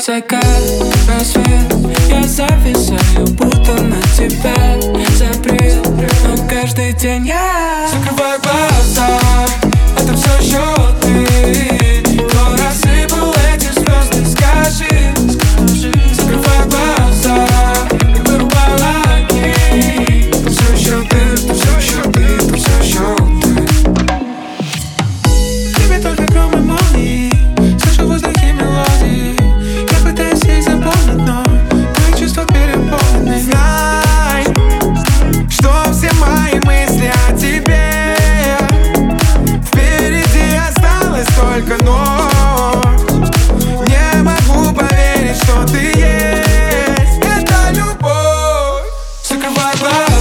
Закат, рассвет Я зависаю, будто на тебя Запрет, но каждый день я cry.